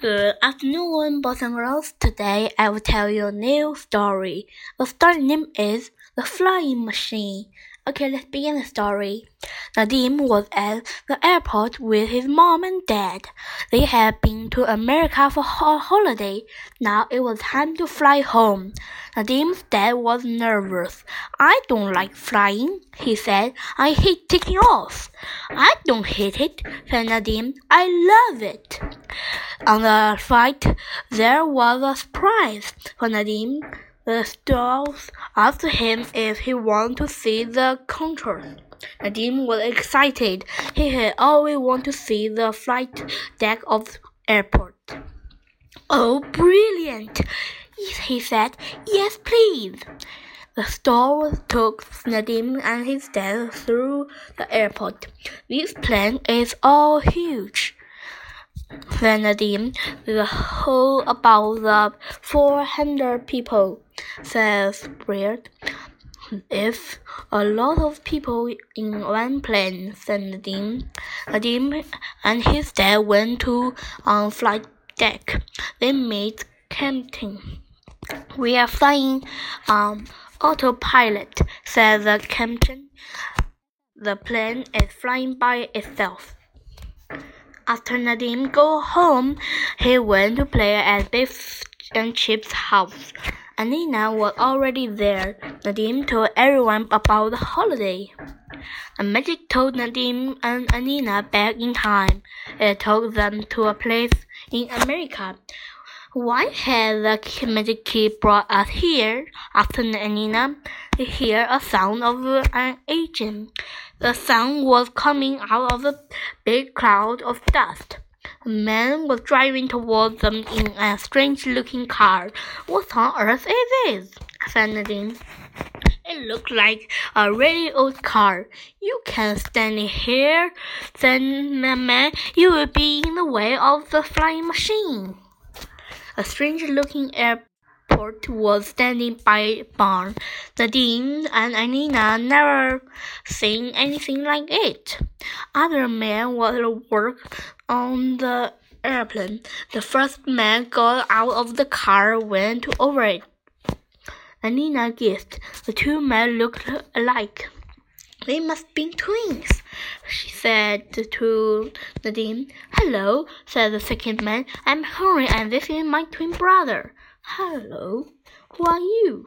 Good afternoon, boys and girls. Today I will tell you a new story. The story name is The Flying Machine. Okay, let's begin the story. Nadim was at the airport with his mom and dad. They had been to America for a holiday. Now it was time to fly home. Nadim's dad was nervous. I don't like flying, he said. I hate taking off. I don't hate it, said Nadim. I love it. On the flight, there was a surprise for Nadim. The stewardess asked him if he wanted to see the controls. Nadim was excited. He had always wanted to see the flight deck of the airport. Oh, brilliant! He said. Yes, please. The steward took Nadim and his dad through the airport. This plane is all huge. Nadim, the whole about the four hundred people says Brad. If a lot of people in one plane, said Nadim. Nadim and his dad went to on flight deck. They made Captain. We are flying um autopilot, said the captain. The plane is flying by itself. After Nadim go home, he went to play at Biff and Chip's house. Anneena was already there. Nadim told everyone about the holiday. The magic told Nadim and Anneena back in time. It took them to a place in America. Why had the magic key brought us here? asked Anneena. Hear a sound of an engine. The sound was coming out of a big cloud of dust. A man was driving towards them in a strange looking car. What on earth is this? said Nadine. It looked like a really old car. You can't stand here, said the man. You will be in the way of the flying machine. A strange looking airport was standing by barn. Nadine and Anneena never seen anything like it. Other men was work on the airplane. The first man got out of the car, went over it. Anneena guessed the two men looked alike. They must be twins, she said to Nadim. Hello, said the second man. I'm Henry and this is my twin brother. Hello, who are you?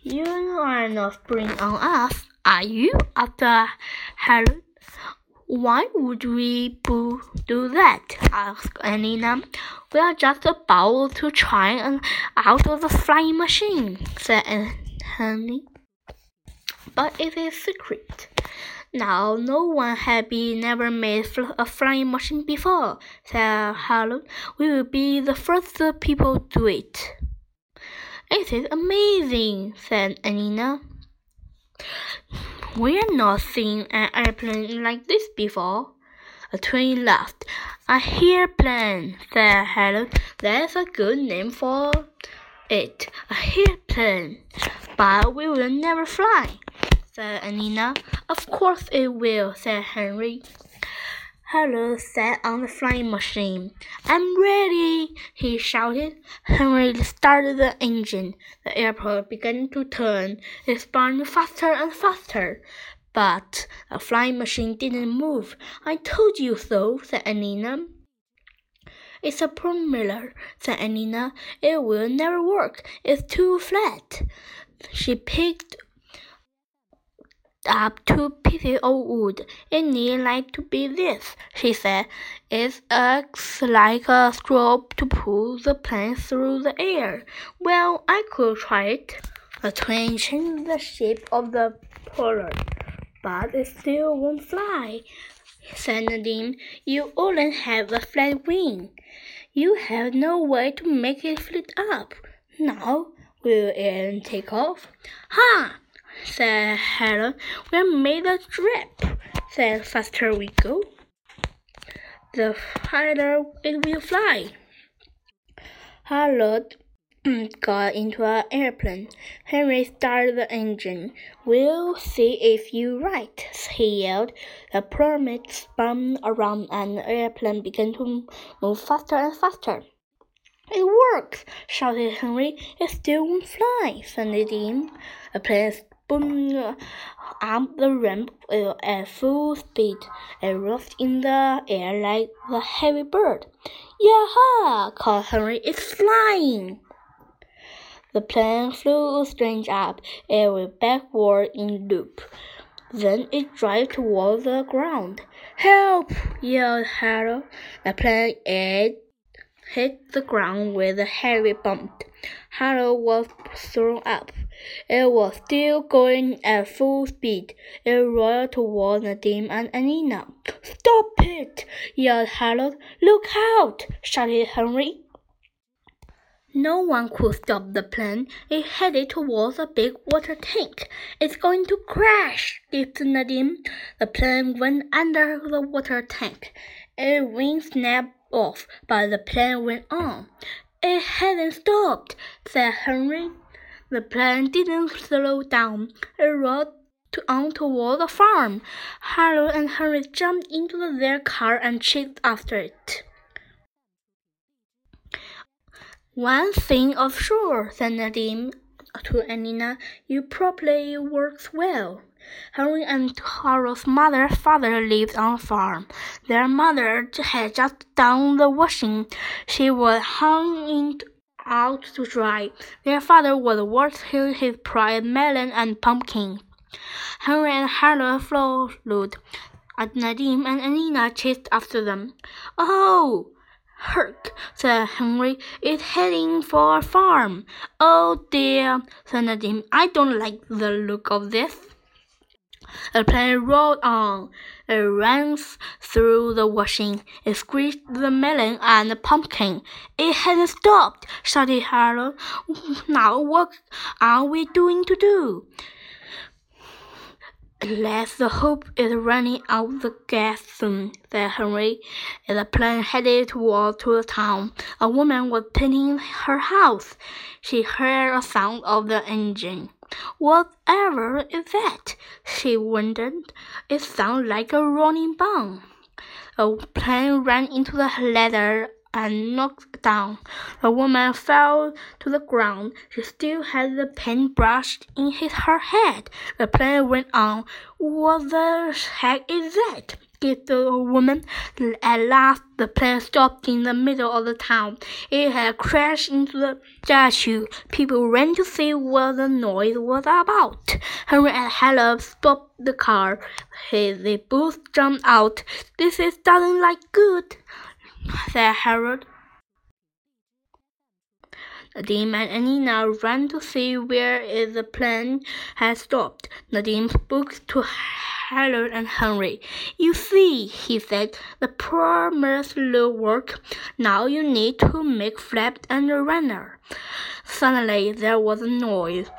You are not spring on us, are you? After Harold why would we do that? asked Anneena. We are just about to try and out of the flying machine, said Henry. But it is secret. Now, no one had been never made a flying machine before, said Harold. We will be the first people to do it. It is amazing, said Anneena. We have not seen an airplane like this before. A twin laughed. A airplane, said Helen. That's a good name for it. A airplane. But we will never fly, said Anneena. Of course it will, said Henry. Hello sat on the flying machine. I'm ready, he shouted. Henry started the engine. The airplane began to turn. It spun faster and faster. But the flying machine didn't move. I told you so, said Anneena. It's a propeller, said Anneena. It will never work. It's too flat. She picked up two pieces of wood. It need like to be this, she said. It acts like a stroke to pull the plane through the air. Well, I could try it. The twin changed the shape of the propeller, but it still won't fly. Said Nadine, you only have a flat wing. You have no way to make it flit up. Now, will it take off? Ha! Said Helen. We made a trip, said Faster we go. The farther it will fly. Harold got into an airplane. Henry started the engine. We'll see if you're right, he yelled. The pyramid spun around and the airplane began to move faster and faster. It works! shouted Henry. It still won't fly, said Nadine. The plane spun up uh, the ramp uh, at full speed. It rose in the air like a heavy bird. Yaha! called Henry. It's flying! The plane flew straight up. It went backward in loop. Then it drove toward the ground. Help! yelled Harold. The plane hit the ground with a heavy bump. Harold was thrown up. It was still going at full speed. It roared toward Nadim and Anneena. Stop it! yelled Harold. Look out! shouted Henry. No one could stop the plane. It headed towards a big water tank. It's going to crash, giggled Nadim. The plane went under the water tank. Its wings snapped off, but the plane went on. It hadn't stopped, said Henry. The plane didn't slow down. It rolled on toward the farm. Harold and Henry jumped into their car and chased after it. One thing of sure, said Nadim to Anneena, you probably works well. Henry and Harold's mother father lived on a farm. Their mother had just done the washing. She was hung out to dry. Their father was watering his pride melon and pumpkin. Henry and Harold followed. Nadim and Anneena chased after them. Oh! Hark, said Henry. It's heading for a farm. Oh dear, said Nadim. I don't like the look of this. The plane rolled on. It ran through the washing. It squeezed the melon and the pumpkin. It hadn't stopped, shouted Harold. Now what are we doing to do? Unless the hope is running out the gas soon, said Henry. The plane headed toward to the town, a woman was painting her house. She heard a sound of the engine. Whatever is that? she wondered. It sounds like a rolling bomb. A plane ran into the ladder and knocked down. The woman fell to the ground. She still had the paintbrush in his, her head. The plane went on. What the heck is that? Gasped the woman. At last, the plane stopped in the middle of the town. It had crashed into the statue. People ran to see what the noise was about. Henry and Helen stopped the car. They both jumped out. This is doesn't like good said Harold. Nadim and Anneena ran to see where the plane had stopped. Nadim spoke to Harold and Henry. You see, he said, the promised little work. Now you need to make Flap and a runner. Suddenly there was a noise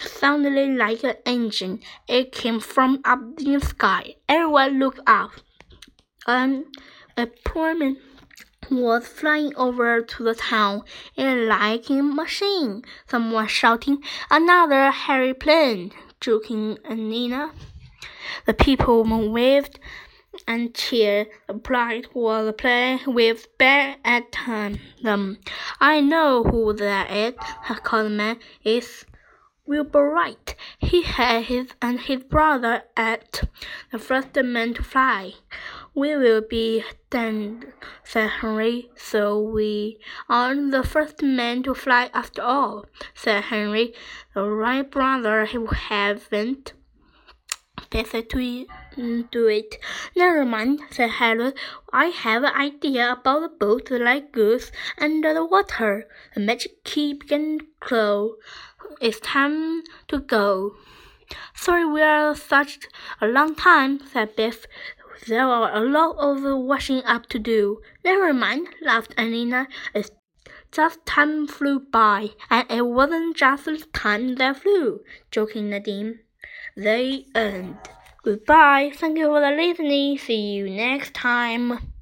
Suddenly, like an engine. It came from up in the sky. Everyone looked up. Um, a plane was flying over to the town in a lightning machine. Someone shouting, Another Harry plane! joking Nina. The people waved and cheered. The bride was playing with back at them. I know who that is, called man. It's Wilbur Wright. He had his and his brother at the first man to fly. We will be then, said Henry. So we aren't the first men to fly after all, said Henry. The Wright brothers haven't decided to do it. Never mind, said Harold. I have an idea about a boat like goose under the water. The magic key began to glow. It's time to go. Sorry we're such a long time, said Biff. There are a lot of washing up to do. Never mind, laughed Anneena. It's just time flew by, and it wasn't just time that flew, joking Nadim. The end. Goodbye. Thank you for the listening. See you next time.